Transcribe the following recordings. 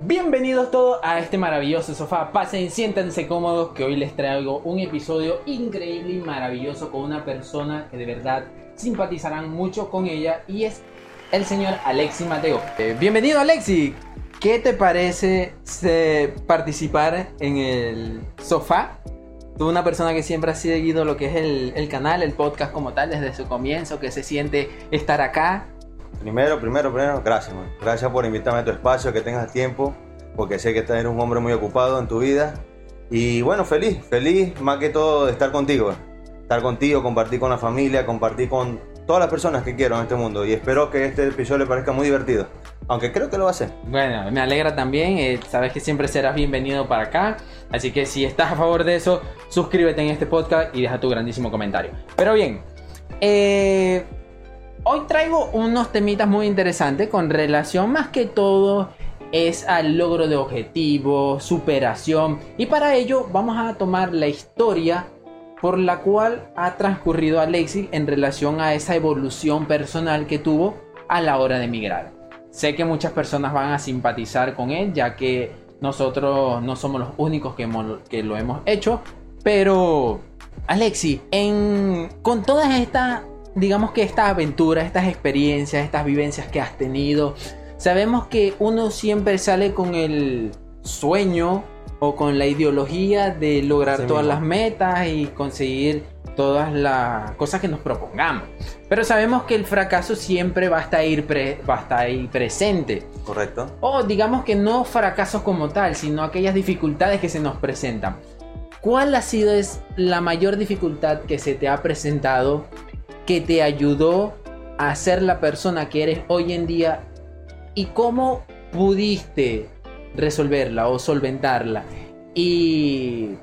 Bienvenidos todos a este maravilloso sofá. Pasen, siéntense cómodos que hoy les traigo un episodio increíble y maravilloso con una persona que de verdad simpatizarán mucho con ella y es el señor Alexi Mateo. Eh, bienvenido Alexi. ¿Qué te parece eh, participar en el sofá? Tú una persona que siempre ha seguido lo que es el, el canal, el podcast como tal desde su comienzo, que se siente estar acá, Primero, primero, primero, gracias, man. Gracias por invitarme a tu espacio, que tengas tiempo, porque sé que eres un hombre muy ocupado en tu vida. Y bueno, feliz, feliz más que todo de estar contigo. Estar contigo, compartir con la familia, compartir con todas las personas que quiero en este mundo. Y espero que este episodio le parezca muy divertido. Aunque creo que lo va a ser. Bueno, me alegra también. eh, sabes que siempre serás bienvenido para acá. Así que si estás a favor de eso, suscríbete en este podcast y deja tu grandísimo comentario. Pero bien, eh, hoy traigo unos temitas muy interesantes con relación más que todo es al logro de objetivos, superación. Y para ello vamos a tomar la historia por la cual ha transcurrido Alexis en relación a esa evolución personal que tuvo a la hora de emigrar. Sé que muchas personas van a simpatizar con él, ya que nosotros no somos los únicos que, hemos- que lo hemos hecho. Pero, Alexi, en, con todas estas, digamos que estas aventuras, estas experiencias, estas vivencias que has tenido, sabemos que uno siempre sale con el sueño o con la ideología de lograr Sí todas mismo. las metas y conseguir todas las cosas que nos propongamos. Pero sabemos que el fracaso siempre va a estar ahí, pre- va a estar ahí presente. ¿Correcto? O digamos que no fracasos como tal, sino aquellas dificultades que se nos presentan. ¿Cuál ha sido es la mayor dificultad que se te ha presentado que te ayudó a ser la persona que eres hoy en día y cómo pudiste resolverla o solventarla? Y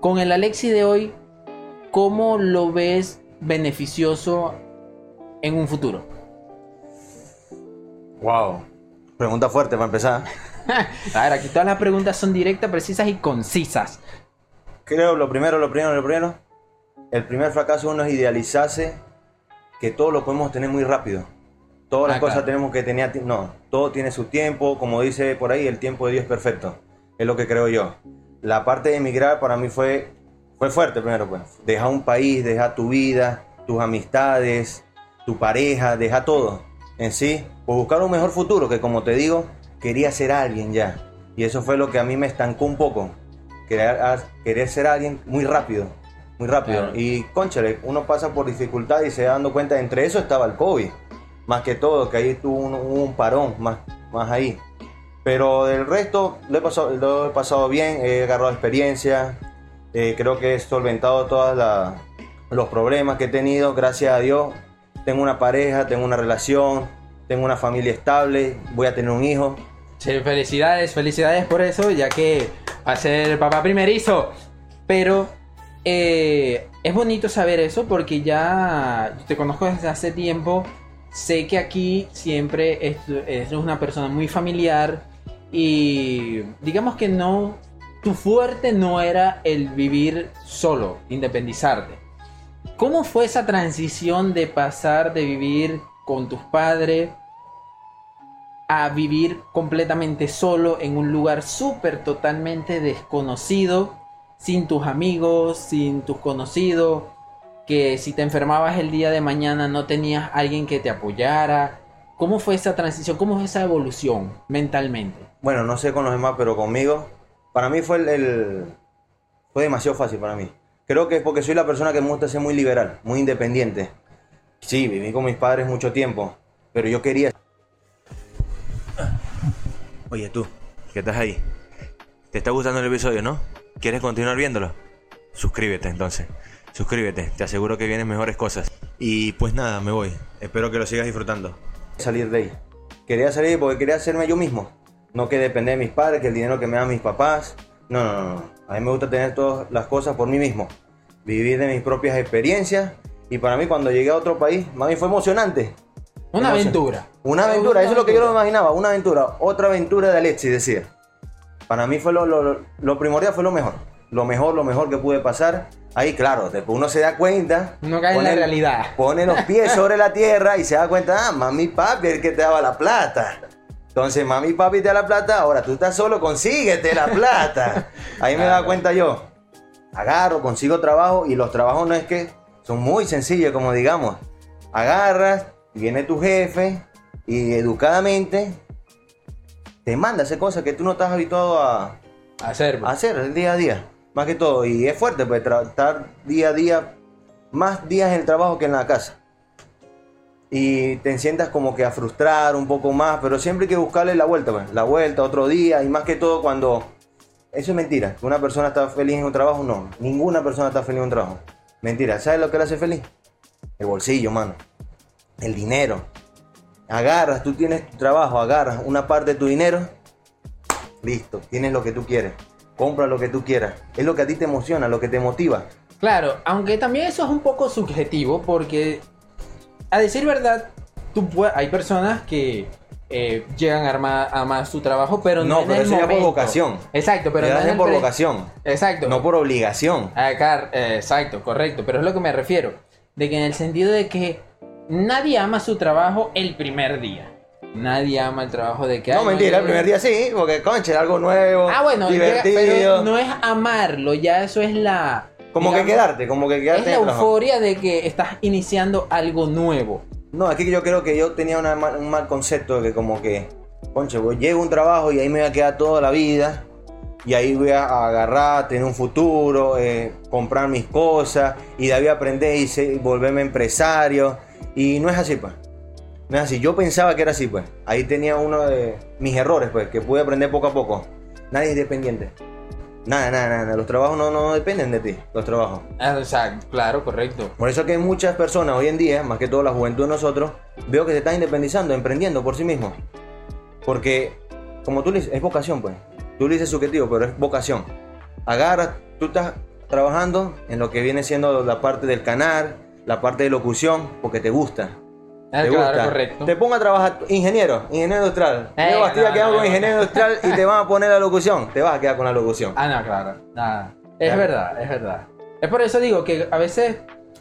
con el Alexi de hoy, ¿cómo lo ves beneficioso en un futuro? Wow. Pregunta fuerte para empezar. A ver, aquí todas las preguntas son directas, precisas y concisas. Creo lo primero, lo primero, lo primero. El primer fracaso uno es idealizarse que todo lo podemos tener muy rápido. Todas las Ah, cosas claro. tenemos que tener... No, todo tiene su tiempo. Como dice por ahí, el tiempo de Dios es perfecto. Es lo que creo yo. La parte de emigrar para mí fue, fue fuerte primero. Pues. Dejar un país, dejar tu vida, tus amistades, tu pareja, dejar todo en sí. Por buscar un mejor futuro, que como te digo, quería ser alguien ya. Y eso fue lo que a mí me estancó un poco querer, querer ser alguien muy rápido, muy rápido. Claro. Y conchale, uno pasa por dificultades y se va dando cuenta, entre eso estaba el COVID, más que todo, que ahí tuvo un, un parón, más, más ahí. Pero del resto lo he pasado, lo he pasado bien, he agarrado experiencia, eh, creo que he solventado todos los problemas que he tenido, gracias a Dios. Tengo una pareja, tengo una relación, tengo una familia estable, voy a tener un hijo. Sí, felicidades, felicidades por eso, ya que va a ser papá primerizo. Pero eh, es bonito saber eso porque ya te conozco desde hace tiempo. Sé que aquí siempre es, es una persona muy familiar y digamos que no, tu fuerte no era el vivir solo, independizarte. ¿Cómo fue esa transición de pasar de vivir con tus padres a vivir completamente solo en un lugar súper totalmente desconocido, sin tus amigos, sin tus conocidos, que si te enfermabas el día de mañana no tenías alguien que te apoyara? ¿Cómo fue esa transición? ¿Cómo fue esa evolución mentalmente? Bueno, no sé con los demás, pero conmigo, para mí fue el, el- fue demasiado fácil para mí. Creo que es porque soy la persona que me gusta ser muy liberal, muy independiente. Sí, viví con mis padres mucho tiempo, pero yo quería. Oye tú, ¿qué estás ahí? ¿Te está gustando el episodio, no? ¿Quieres continuar viéndolo? Suscríbete entonces. Suscríbete, te aseguro que vienen mejores cosas. Y pues nada, me voy. Espero que lo sigas disfrutando. Salir de ahí. Quería salir porque quería hacerme yo mismo. No que depender de mis padres, que el dinero que me dan mis papás. No, no, no, no. A mí me gusta tener todas las cosas por mí mismo. Vivir de mis propias experiencias. Y para mí cuando llegué a otro país, mami fue emocionante. Una aventura. Una aventura, eso es lo que yo no me imaginaba. Una aventura, otra aventura de Alexis, decía. Para mí fue lo, lo- lo primordial, fue lo mejor. Lo mejor, lo mejor que pude pasar. Ahí, claro, después uno se da cuenta. Uno cae en la realidad. Pone los pies sobre la tierra y se da cuenta, ah, mami, papi, el que te daba la plata. Entonces, mami papi te da la plata, ahora tú estás solo, consíguete la plata. Ahí me da cuenta yo. Agarro, consigo trabajo y los trabajos no es que son muy sencillos, como digamos. Agarras, viene tu jefe y educadamente te manda a hacer cosas que tú no estás habituado a, Hacer. a hacer el día a día. Más que todo. Y es fuerte, pues estar día a día, más días en el trabajo que en la casa. Y te sientas como que a frustrar un poco más, pero siempre hay que buscarle la vuelta, pues. La vuelta, otro día, y más que todo cuando... Eso es mentira. Que una persona está feliz en un trabajo, no. Ninguna persona está feliz en un trabajo. Mentira. ¿Sabes lo que le hace feliz? El bolsillo, mano. El dinero. Agarras, tú tienes tu trabajo, agarras una parte de tu dinero, listo, tienes lo que tú quieres. Compra lo que tú quieras. Es lo que a ti te emociona, lo que te motiva. Claro, aunque también eso es un poco subjetivo porque, a decir verdad, tú hay personas que eh, llegan a amar su trabajo, pero no, No, en pero el eso ya por vocación. Exacto, pero no el por vocación, Exacto. no por obligación. Acá, eh, exacto, correcto, pero es lo que me refiero. De que en el sentido de que nadie ama su trabajo el primer día. Nadie ama el trabajo de que... No, "Ay, mentira, el primer día sí, porque conche, algo nuevo, Ah, bueno, divertido. pero no es amarlo, ya eso es la... como que quedarte, como que Es quedarte la el trabajo. euforia de que estás iniciando algo nuevo. No, aquí yo creo que yo tenía una un mal concepto de que como que, conche, voy- llego a un trabajo y ahí me voy a quedar toda la vida. Y ahí voy a agarrar, tener un futuro, eh, comprar mis cosas y de ahí aprender y se- volverme empresario. Y no es así, pues. No es así. Yo pensaba que era así, pues. Ahí tenía uno de mis errores, pues, que pude aprender poco a poco. Nadie es dependiente. Nada, nada, nada. Los trabajos no, no dependen de ti, los trabajos. Ah, O sea, claro, correcto. Por eso que muchas personas hoy en día, más que todo la juventud de nosotros, veo que se están independizando, emprendiendo por sí mismos. Porque, como tú le dices, es vocación, pues. Tú le dices subjetivo, pero es vocación. Agarra, tú estás trabajando en lo que viene siendo la parte del canal, la parte de locución, porque te gusta. Ah, ¿Te claro, gusta? correcto. Te ponga a trabajar, ingeniero, ingeniero industrial. Eh, Leo Bastilla no, quedamos no, con no. ingeniero industrial y te van a poner la locución. Te vas a quedar con la locución. Ah, no, claro. Nada. Es Claro. verdad, es verdad. Es por eso digo que a veces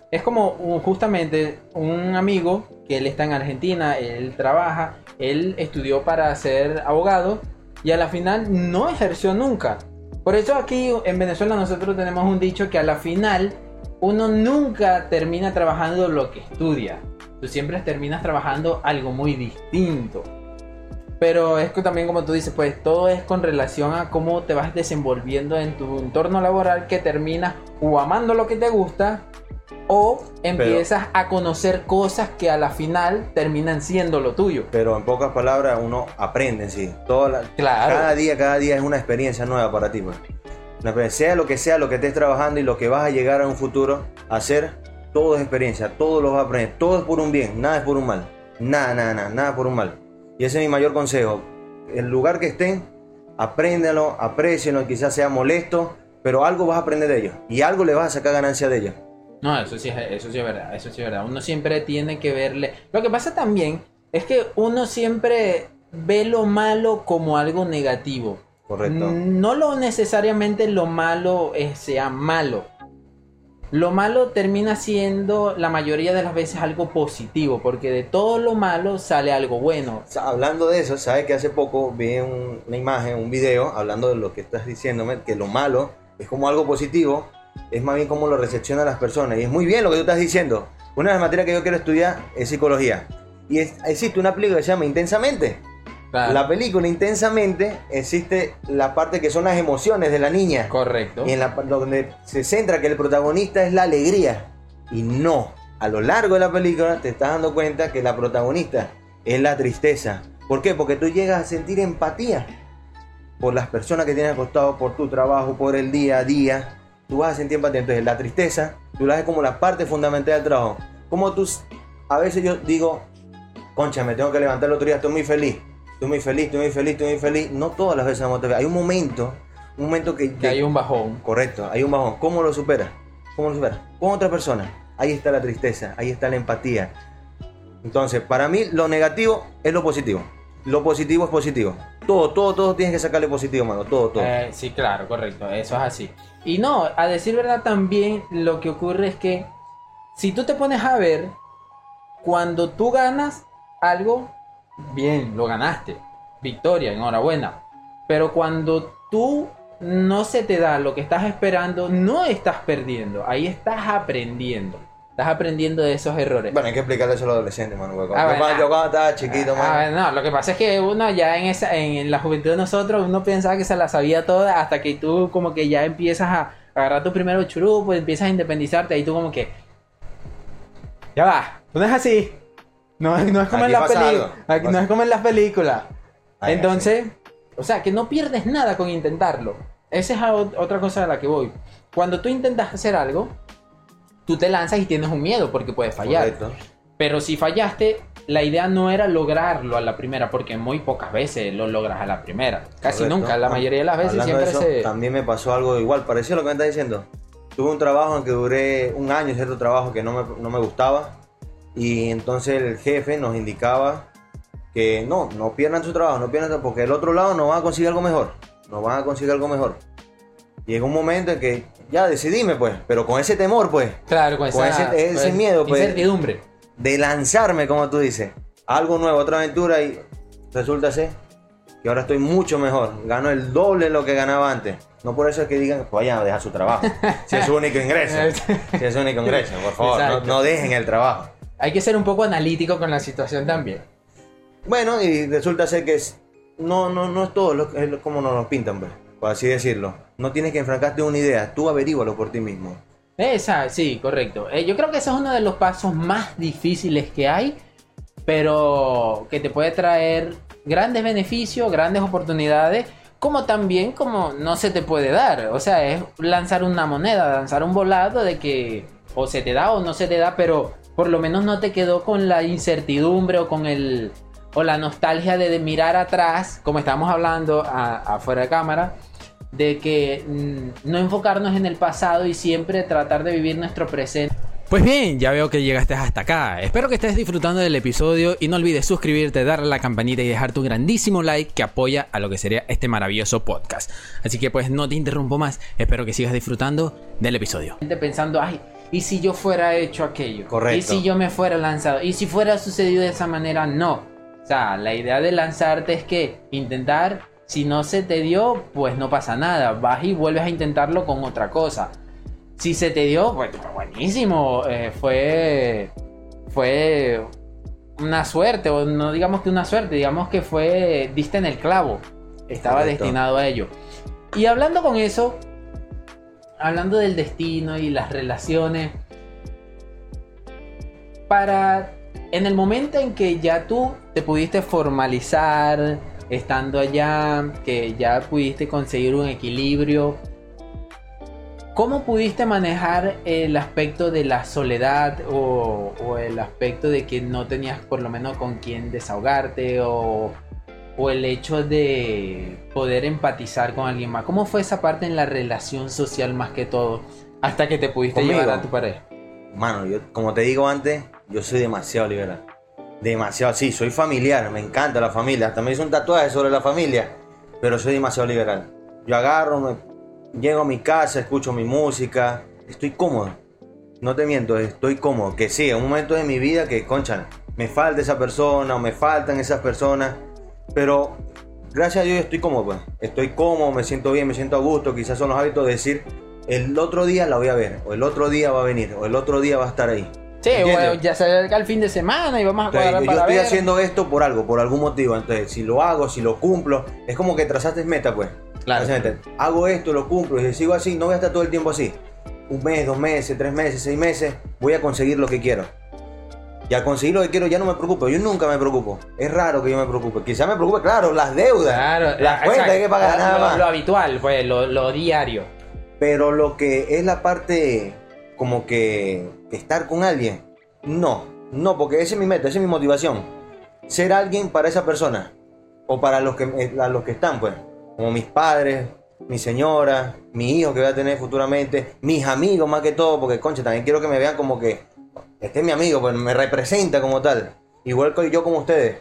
es como justamente un amigo que él está en Argentina, él trabaja, él estudió para ser abogado y a la final no ejerció nunca. Por eso aquí en Venezuela nosotros tenemos un dicho que a la final uno nunca termina trabajando lo que estudia. Tú siempre terminas trabajando algo muy distinto. Pero es que también como tú dices, pues todo es con relación a cómo te vas desenvolviendo en tu entorno laboral que terminas o amando lo que te gusta o empiezas a conocer cosas que a la final terminan siendo lo tuyo. Pero en pocas palabras, uno aprende en sí. Toda la- Claro. Cada día, cada día es una experiencia nueva para ti. Pues. Sea lo que sea, lo que estés trabajando y lo que vas a llegar a un futuro hacer, todo es experiencia, todo lo vas a aprender, todo es por un bien, nada es por un mal. Nada, nada, nada, nada por un mal. Y ese es mi mayor consejo. El lugar que estén, apréndelo, aprecienlo, quizás sea molesto, pero algo vas a aprender de ellos y algo le vas a sacar ganancia de ellos. No, eso sí, es- eso sí es verdad, eso sí es verdad. Uno siempre tiene que verle... Lo que pasa también es que uno siempre ve lo malo como algo negativo. Correcto. No lo necesariamente lo malo eh, sea malo. Lo malo termina siendo la mayoría de las veces algo positivo, porque de todo lo malo sale algo bueno. Hablando de eso, sabes que hace poco vi un- una imagen, un video, hablando de lo que estás diciéndome, que lo malo es como algo positivo, es más bien como lo recepcionan las personas. Y es muy bien lo que tú estás diciendo. Una de las materias que yo quiero estudiar es psicología. Y es- existe una película que se llama Intensamente. Claro, La película Intensamente existe la parte que son las emociones de la niña. correcto. Y en la donde se centra que el protagonista es la alegría. Y no, a lo largo de la película te estás dando cuenta que la protagonista es la tristeza. ¿Por qué? Porque tú llegas a sentir empatía por las personas que tienes acostado, por tu trabajo, por el día a día. Tú vas a sentir empatía. Entonces la tristeza, tú la ves como la parte fundamental del trabajo. Como tú, a veces yo digo, concha, me tengo que levantar el otro día, estoy muy feliz. Estoy muy feliz, estoy muy feliz, estoy muy feliz. No todas las veces vamos a Hay un momento, un momento que, Que hay un bajón. Correcto, hay un bajón. ¿Cómo lo superas? ¿Cómo lo superas? Con otra persona. Ahí está la tristeza, ahí está la empatía. Entonces, para mí lo negativo es lo positivo. Lo positivo es positivo. Todo, todo, todo tienes que sacarle positivo, mano. Todo, todo. Eh, sí, claro, correcto, eso es así. Y no, a decir verdad también lo que ocurre es que si tú te pones a ver, cuando tú ganas algo, bien, lo ganaste. victoria, enhorabuena. Pero cuando tú no se te da lo que estás esperando, no estás perdiendo, ahí estás aprendiendo. Estás aprendiendo de esos errores. Bueno, hay que explicarle eso a los adolescentes, mano. porque Ah, yo, cuando- yo cuando estaba chiquito, Ah, mano. no, lo que pasa es que uno ya en esa en la juventud de nosotros, uno pensaba que se la sabía toda hasta que tú como que ya empiezas a agarrar tu primero churupo, empiezas a independizarte, ahí tú como que ya va, no es así. No, no es como Aquí en las películas, algo. no Pasa. es como en las películas. Ay, Entonces, o sea, que no pierdes nada con intentarlo. Esa es otra cosa a la que voy. Cuando tú intentas hacer algo, tú te lanzas y tienes un miedo porque puedes fallar. Correcto. Pero si fallaste, la idea no era lograrlo a la primera, porque muy pocas veces lo logras a la primera. Casi Correcto. nunca, la mayoría de las veces hablando de siempre eso, se... También me pasó algo igual, parecido a lo que me estás diciendo. Tuve un trabajo en que duré un año, cierto trabajo que no me, no me gustaba. Y entonces el jefe nos indicaba que no, no pierdan su trabajo, no pierdan porque el otro lado no van a conseguir algo mejor. No van a conseguir algo mejor. Y llegó un momento en que ya decidíme, pues, pero con ese temor, pues, Claro, con, con esa, ese- ese miedo, pues. Incertidumbre. de lanzarme, como tú dices, algo nuevo, otra aventura y resulta ser que ahora estoy mucho mejor, gano el doble de lo que ganaba antes. No por eso es que digan, pues vayan a dejar su trabajo, si es su único ingreso, si es su único ingreso, por favor, no dejen el trabajo. Hay que ser un poco analítico con la situación también. Bueno, y resulta ser que es- no, no, no es todo lo, es como nos lo pintan, pues, por así decirlo. No tienes que enfrancarte en una idea, tú averígualo por ti mismo. Esa, sí, correcto. Eh, yo creo que ese es uno de los pasos más difíciles que hay, pero que te puede traer grandes beneficios, grandes oportunidades, como también como no se te puede dar. O sea, es lanzar una moneda, lanzar un volado de que o se te da o no se te da, pero por lo menos no te quedó con la incertidumbre o con el o la nostalgia de, de mirar atrás, como estábamos hablando afuera de cámara, de que mm, no enfocarnos en el pasado y siempre tratar de vivir nuestro presente. Pues bien, ya veo que llegaste hasta acá. Espero que estés disfrutando del episodio y no olvides suscribirte, darle a la campanita y dejar tu grandísimo like que apoya a lo que sería este maravilloso podcast. Así que pues no te interrumpo más, espero que sigas disfrutando del episodio. Pensando, ay, ¿y si yo fuera hecho aquello? Correcto. ¿Y si yo me fuera lanzado? ¿Y si fuera sucedido de esa manera? No. O sea, la idea de lanzarte es que intentar, si no se te dio, pues no pasa nada. Vas y vuelves a intentarlo con otra cosa. Si se te dio, pues buenísimo. Eh, fue. Fue una suerte, o no digamos que una suerte, digamos que fue. Diste en el clavo. Estaba Correcto. destinado a ello. Y hablando con eso, hablando del destino y las relaciones, para en el momento en que ya tú te pudiste formalizar, estando allá, que ya pudiste conseguir un equilibrio, ¿cómo pudiste manejar el aspecto de la soledad o, el aspecto de que no tenías por lo menos con quién desahogarte o, o el hecho de poder empatizar con alguien más? ¿Cómo fue esa parte en la relación social más que todo hasta que te pudiste Conmigo. llevar a tu pareja? Mano, yo, como te digo antes, yo soy demasiado liberal. Demasiado, sí, soy familiar, me encanta la familia. Hasta me hice un tatuaje sobre la familia, pero soy demasiado liberal. Yo agarro, me, llego a mi casa, escucho mi música, estoy cómodo. No te miento, estoy cómodo. Que sí, en un momento de mi vida que, concha, me falta esa persona o me faltan esas personas, pero gracias a Dios estoy cómodo, pues. Estoy cómodo, me siento bien, me siento a gusto. Quizás son los hábitos de decir, el otro día la voy a ver, o el otro día va a venir, o el otro día va a estar ahí. Sí, bueno, ya se acerca el fin de semana y vamos a Entonces, yo estoy ver. haciendo esto por algo, por algún motivo. Entonces, si lo hago, si lo cumplo, es como que trazaste meta, pues. Claro. Hago esto, lo cumplo, y si sigo así, no voy a estar todo el tiempo así. Un mes, dos meses, tres meses, seis meses, voy a conseguir lo que quiero. Y al conseguir lo que quiero ya no me preocupo, yo nunca me preocupo. Es raro que yo me preocupe. Quizá me preocupe, claro, las deudas, Claro, las ah, cuentas exacto. hay que pagar lo, nada lo- más. lo habitual, pues, lo, lo diario. Pero lo que es la parte como que estar con alguien, no, no, porque esa es mi meta, esa es mi motivación. Ser alguien para esa persona o para los que, eh, a los que están, pues, como mis padres, mi señora, mi hijo que voy a tener futuramente, mis amigos más que todo, porque concha, también quiero que me vean como que este es mi amigo, pues me representa como tal, igual que yo como ustedes.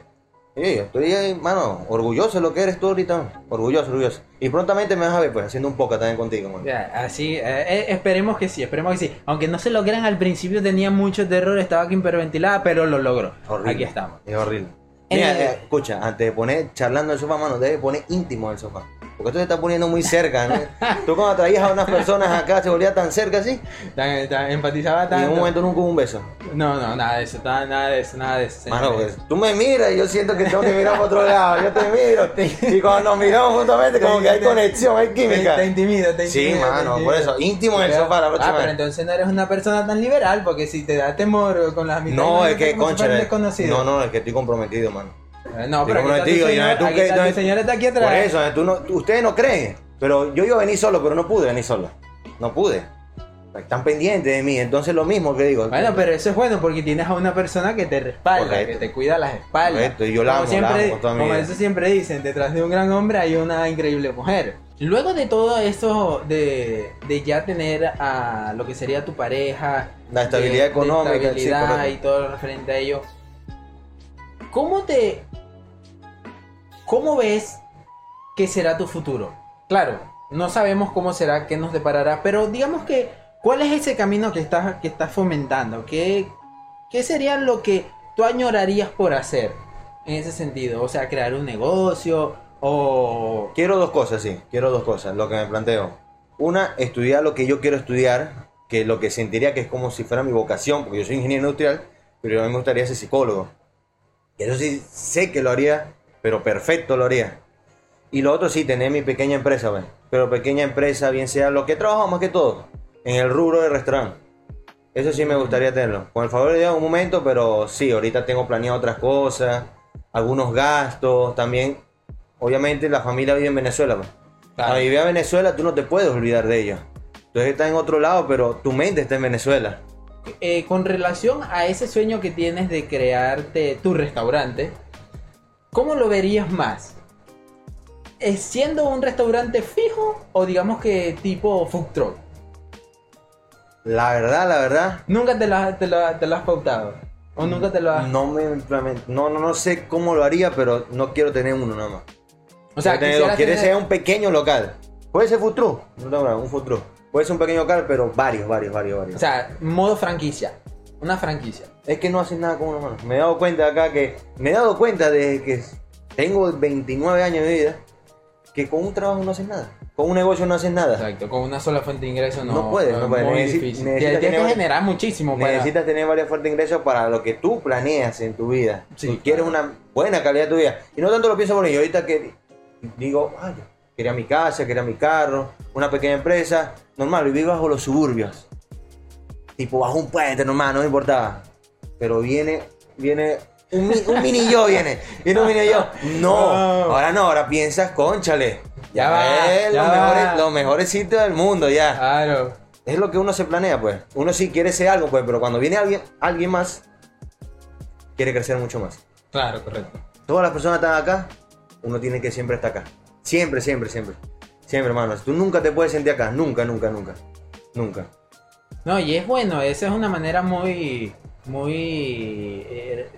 Sí, estoy, hermano, orgulloso de lo que eres tú ahorita, orgulloso, orgulloso. Y prontamente me vas a ver, pues, haciendo un poco también contigo, man. Ya, así, eh, eh, esperemos que sí, esperemos que sí. Aunque no se logran al principio, tenía muchos errores, estaba aquí hiperventilada, pero lo logró. Horrible. Aquí estamos. Es horrible. Mira, Eh, escucha, antes de poner charlando el sofá, mano, debe poner íntimo el sofá. Porque tú te estás poniendo muy cerca, ¿no? Tú cuando traías a unas personas acá se volvía tan cerca así. tan- tan- empatizaba Y en un momento nunca hubo un beso. No, no, nada de eso, nada, de eso, nada de eso. Mano, pues, tú me miras y yo siento que tengo que mirar para otro lado. Yo te miro. Y cuando nos miramos justamente, como que hay conexión, hay química. Te, te intimido, te Sí, intimido. te mano, intimido. por eso, íntimo en el Pero- sofá la Ah, próxima pero vez. entonces no eres una persona tan liberal, porque si te da temor con las amistades. No, es imagínate que, concha, no, no, es que estoy comprometido, mano. Eh, No, pero aquí está tu señor, tú aquí está tu señor está aquí atrás. Por eso, tú no, ustedes no creen. Pero yo iba a venir solo, pero no pude venir solo. No pude. Están pendientes de mí, entonces lo mismo que digo. Bueno, pero eso es bueno porque tienes a una persona que te respalda, Correcto. que te cuida las espaldas. Correcto, y yo la Como amo, siempre, la amo con toda mi como vida. eso siempre dicen, detrás de un gran hombre hay una increíble mujer. Luego de todo eso, de, de ya tener a lo que sería tu pareja, La estabilidad de- de económica, sí, estabilidad correcto. y todo lo referente a ello, ¿cómo te, cómo ves que será tu futuro? Claro, no sabemos cómo será, qué nos deparará, pero digamos que, ¿cuál es ese camino que estás, que estás fomentando? ¿Qué, ¿Qué sería lo que tú añorarías por hacer en ese sentido? O sea, crear un negocio o... Quiero dos cosas, sí. Quiero dos cosas, lo que me planteo. Una, estudiar lo que yo quiero estudiar, que lo que sentiría que es como si fuera mi vocación, porque yo soy ingeniero industrial, pero a mí me gustaría ser psicólogo. Eso sí, sé que lo haría, pero perfecto lo haría. Y lo otro sí, tener mi pequeña empresa, pues. Pero pequeña empresa, bien sea lo que trabajo más que todo, en el rubro de restaurante. Eso sí me gustaría tenerlo. Con el favor de Dios un momento, pero sí, ahorita tengo planeado otras cosas, algunos gastos, también. Obviamente la familia vive en Venezuela. pues. Claro. Cuando en Venezuela, tú no te puedes olvidar de ella. Entonces estás en otro lado, pero tu mente está en Venezuela. Eh, con relación a ese sueño que tienes de crearte tu restaurante, ¿cómo lo verías más? ¿Es siendo un restaurante fijo o digamos que tipo food truck? La verdad, la verdad, ¿Nunca te lo, te lo- te lo has pautado? ¿O nunca te lo has...? no me no, no, no sé cómo lo haría, pero no quiero tener uno nada más. O sea, Quiero tener quisieras dos. Quiere tener- ser un pequeño local. Puede ser futuro, no tengo problema, un futuro. Puede ser un pequeño local, pero varios, varios, varios, varios. O sea, modo franquicia. Una franquicia. es que no hacen nada con una mano. Me he dado cuenta acá que, me he dado cuenta de que tengo 29 años de vida, que con un trabajo no haces nada. Con un negocio no haces nada. Exacto, con una sola fuente de ingreso no, No puedes, no es puedes. muy Necesi- difícil. necesitas Tienes que generar muchísimo para... Necesitas tener varias fuentes de ingresos para lo que tú planeas en tu vida. Sí, si quieres claro. una buena calidad de tu vida. Y no tanto lo pienso por. Yo ahorita que digo, ay, quería mi casa, quería mi carro, una pequeña empresa. Normal, viví bajo los suburbios. Tipo, bajo un puente, normal, no me importaba. Pero viene, viene, un, un mini yo viene. Viene un mini yo. No, No. ahora no, ahora piensas, conchale. Ya va, es ya los, va. mejores, los mejores sitios del mundo, ya Claro. es lo que uno se planea, pues. Uno sí quiere ser algo, pues, pero cuando viene alguien, alguien más, quiere crecer mucho más. Claro, correcto. Todas las personas están acá, uno tiene que siempre estar acá. Siempre, siempre, siempre. Siempre, hermano. Tú nunca te puedes sentir acá. Nunca, nunca, nunca. Nunca. No, y es bueno, esa es una manera muy, muy eh,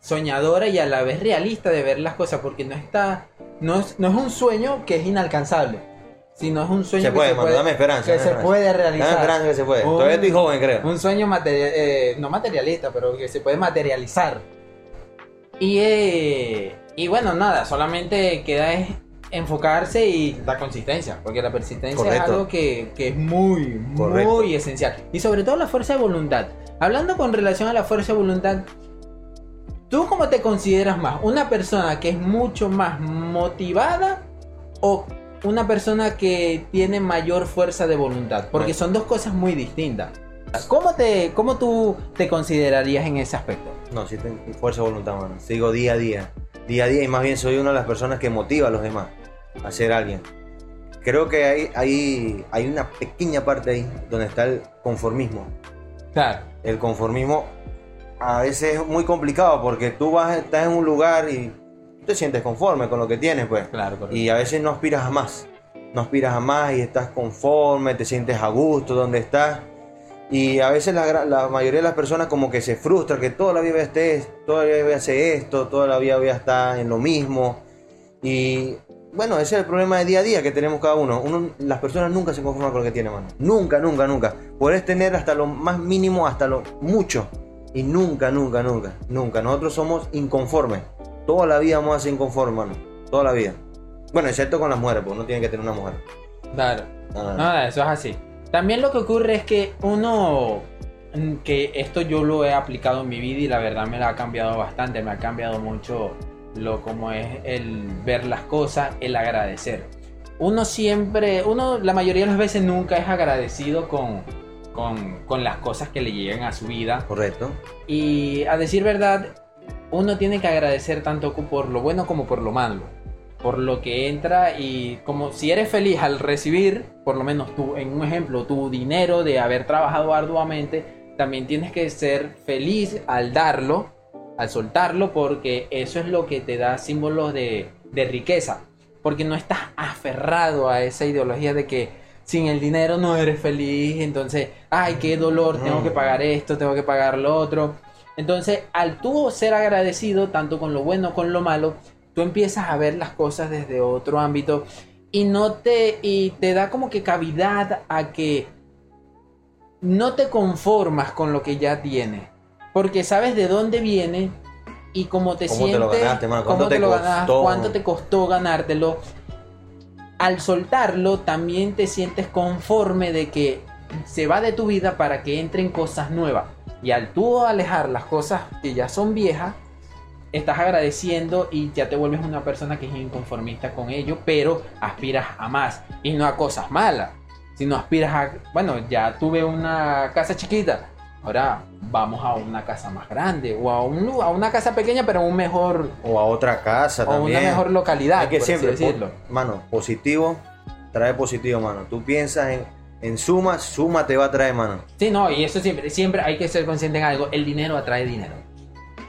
soñadora y a la vez realista de ver las cosas, porque no está, no es, no es un sueño que es inalcanzable, sino es un sueño Se que se puede, Dame esperanza. que dame se esperanza. puede Dame realizar. esperanza que se puede. Un- Todavía estoy joven, creo. Un sueño material, eh, no materialista, pero que se puede materializar. Y, eh, y bueno, nada, solamente queda es enfocarse y la consistencia, porque la persistencia es algo que, que es muy, Correcto. muy esencial. Y sobre todo la fuerza de voluntad. Hablando con relación a la fuerza de voluntad, ¿tú cómo te consideras más? ¿Una persona que es mucho más motivada o una persona que tiene mayor fuerza de voluntad? Porque son dos cosas muy distintas. ¿Cómo, te, ¿Cómo tú te considerarías en ese aspecto? No, sí tengo fuerza de voluntad, mano. Sigo día a día. Día a día y más bien soy una de las personas que motiva a los demás a ser alguien. Creo que hay, hay, hay una pequeña parte ahí donde está el conformismo. Claro. El conformismo a veces es muy complicado porque tú vas, estás en un lugar y te sientes conforme con lo que tienes, pues. Claro, correcto. Y a veces no aspiras a más. No aspiras a más y estás conforme, te sientes a gusto donde estás. Y a veces la, mayoría de las personas como que se frustra que toda la vida esté, toda la vida hacer esto, toda la vida voy a estar en lo mismo. Y bueno, ese es el problema de día a día que tenemos cada uno. uno las personas nunca se conforman con lo que tienen, mano. Nunca, nunca, nunca. Puedes tener hasta lo más mínimo, hasta lo mucho. Y nunca, nunca, nunca, nunca. Nosotros somos inconformes. toda la vida vamos a ser inconformes, mano. Toda la vida. Bueno, excepto con las mujeres, porque uno tiene que tener una mujer. Claro. Ah, No, eso es así. También lo que ocurre es que uno, mm, que esto yo lo he aplicado en mi vida y la verdad me la ha cambiado bastante, me ha cambiado mucho lo como es el ver las cosas, el agradecer. Uno siempre, uno la mayoría de las veces nunca es agradecido con, con, con las cosas que le llegan a su vida. Correcto. Y a decir verdad, uno tiene que agradecer tanto por lo bueno como por lo malo. Por lo que entra y como si eres feliz al recibir, por lo menos tú, en un ejemplo, tu dinero de haber trabajado arduamente, también tienes que ser feliz al darlo, al soltarlo, porque eso es lo que te da símbolos de, de riqueza. Porque no estás aferrado a esa ideología de que sin el dinero no eres feliz, entonces, ay, qué dolor, tengo que pagar esto, tengo que pagar lo otro. Entonces, al tú ser agradecido, tanto con lo bueno como con lo malo, tú empiezas a ver las cosas desde otro ámbito y no te y te da como que cavidad a que no te conformas con lo que ya tienes, porque sabes de dónde viene y cómo te ¿Cómo te sientes, lo ganaste, mano? cómo ¿Cuánto te, te lo cuánto te costó ganártelo. Al soltarlo también te sientes conforme de que se va de tu vida para que entren cosas nuevas. Y al tú alejar las cosas que ya son viejas, estás agradeciendo y ya te vuelves una persona que es inconformista con ello, pero aspiras a más y no a cosas malas, sino aspiras a, bueno, ya tuve una casa chiquita, ahora vamos a una casa más grande o a, un, a una casa pequeña pero un mejor O a otra casa o también. una mejor localidad, Hay que por así siempre, decirlo. mano, positivo trae positivo, mano. Tú piensas en, en suma, suma te va a traer, mano. Sí, no, y eso siempre, siempre hay que ser consciente en algo, el dinero atrae dinero.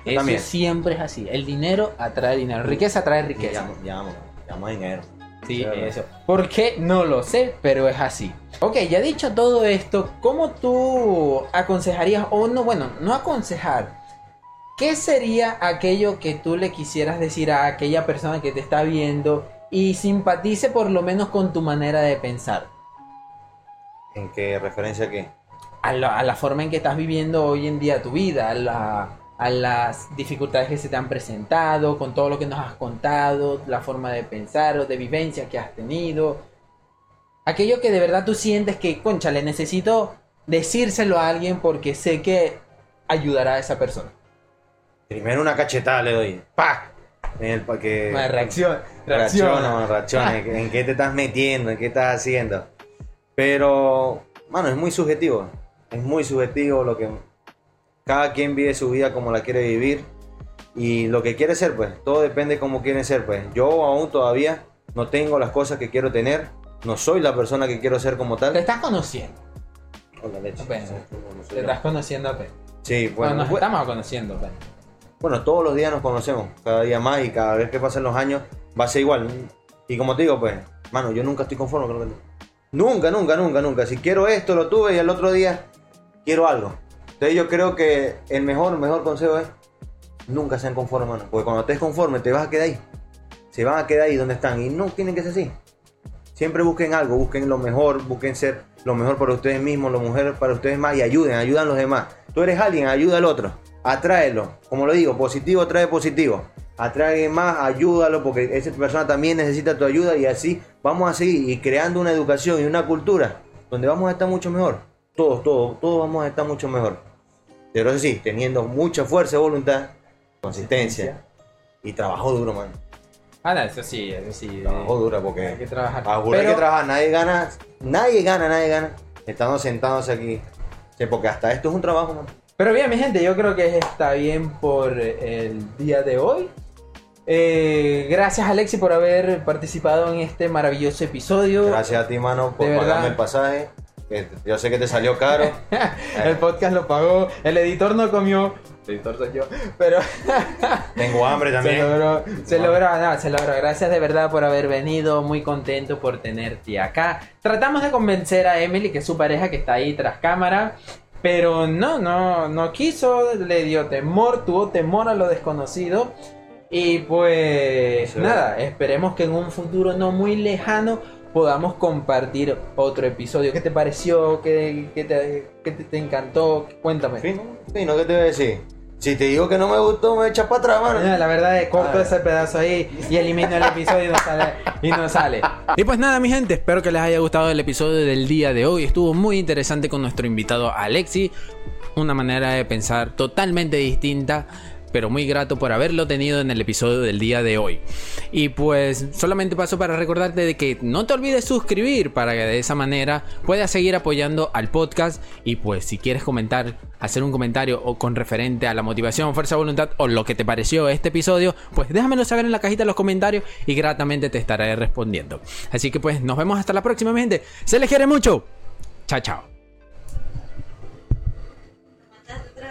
Eso también. siempre es así, el dinero atrae dinero, riqueza atrae riqueza. Llama, llama dinero. Sí, eso. ¿Por qué? No lo sé, pero es así. Ok, ya dicho todo esto, ¿cómo tú aconsejarías, o no, bueno, no aconsejar, qué sería aquello que tú le quisieras decir a aquella persona que te está viendo y simpatice por lo menos con tu manera de pensar? ¿En qué referencia a qué? A la, a la forma en que estás viviendo hoy en día tu vida, a, la- a las dificultades que se te han presentado, con todo lo que nos has contado, la forma de pensar o de vivencia que has tenido. Aquello que de verdad tú sientes que, concha, le necesito decírselo a alguien porque sé que ayudará a esa persona. Primero una cachetada le doy. ¡Pah! En el pa' que. Una reacción, Reacciona, reacciona. reacciona. ¿En, en qué te estás metiendo? ¿En qué estás haciendo? Pero, mano, es muy subjetivo. Es muy subjetivo lo que. Cada quien vive su vida como la quiere vivir. Y lo que quiere ser, pues. Todo depende de cómo quieren ser, pues. Yo aún todavía no tengo las cosas que quiero tener. No soy la persona que quiero ser como Te tal. estás conociendo. Leche. Apenas. No soy Te estás conociendo apenas. Sí, Bueno, nos bu- estamos conociendo apenas. Bueno, todos los días nos conocemos, cada día más y cada vez que pasen los años va a ser igual. Y como te digo, pues, mano, yo nunca estoy conforme con lo que tengo. Nunca, nunca, nunca, nunca. Si quiero esto, lo tuve y el otro día quiero algo. Entonces yo creo que el mejor, mejor consejo es nunca sean conformes. Porque cuando estés conforme te vas a quedar ahí. Se van a quedar ahí donde están y no tienen que ser así. Siempre busquen algo, busquen lo mejor, busquen ser lo mejor para ustedes mismos, lo mejor para ustedes más y ayuden, ayudan a los demás. Tú eres alguien, ayuda al otro, atráelo. Como lo digo, positivo trae positivo. Atrae más, ayúdalo porque esa persona también necesita tu ayuda y así vamos a seguir y creando una educación y una cultura donde vamos a estar mucho mejor. Todos, todos, todos vamos a estar mucho mejor. Pero eso sí, teniendo mucha fuerza de voluntad, consistencia y trabajo duro, man. Ah, no, eso sí, eso sí. Trabajo duro porque Hay que trabajar. a Pero- que trabajar, nadie gana, nadie gana, nadie gana. Estando sentados aquí. Sí, porque hasta esto es un trabajo, man. Pero bien, mi gente, yo creo que está bien por el día de hoy. Eh, gracias, Alexi, por haber participado en este maravilloso episodio. Gracias a ti, mano, por De verdad. pagarme el pasaje. Yo sé que te salió caro. el podcast lo pagó. El editor no comió. El editor soy yo. Pero Tengo hambre se también. logró. Se logró, no, se logró. Gracias de verdad por haber venido. Muy contento por tenerte acá. Tratamos de convencer a Emily, que es su pareja, que está ahí tras cámara. Pero no, no, no quiso, le dio temor, tuvo temor a lo desconocido. Y pues Sí. nada, esperemos que en un futuro no muy lejano podamos compartir otro episodio. ¿Qué te pareció? ¿Qué, qué te, qué te- te encantó? Cuéntame. Fino, fino, ¿qué te voy a decir? Si te digo que no me gustó, me echas para atrás, mano. No, La verdad es corto ese pedazo ahí y elimino el episodio y no sale. Y no sale. Y pues nada, mi gente, espero que les haya gustado el episodio del día de hoy. Estuvo muy interesante con nuestro invitado Alexi. Una manera de pensar totalmente distinta. Pero muy grato por haberlo tenido en el episodio del día de hoy. Y pues solamente paso para recordarte de que no te olvides suscribir para que de esa manera puedas seguir apoyando al podcast. Y pues si quieres comentar, hacer un comentario o con referente a la motivación, fuerza, voluntad o lo que te pareció este episodio, pues déjamelo saber en la cajita de los comentarios y gratamente te estaré respondiendo. Así que pues nos vemos hasta la próxima, gente. Se les quiere mucho. Chao, chao.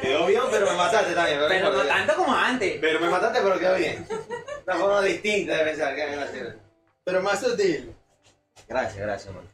Quedó bien, pero me mataste también. Pero, como antes. pero me mataste, pero quedó bien. Una forma distinta de pensar. que es gracioso. Pero más sutil. Gracias, gracias, mano.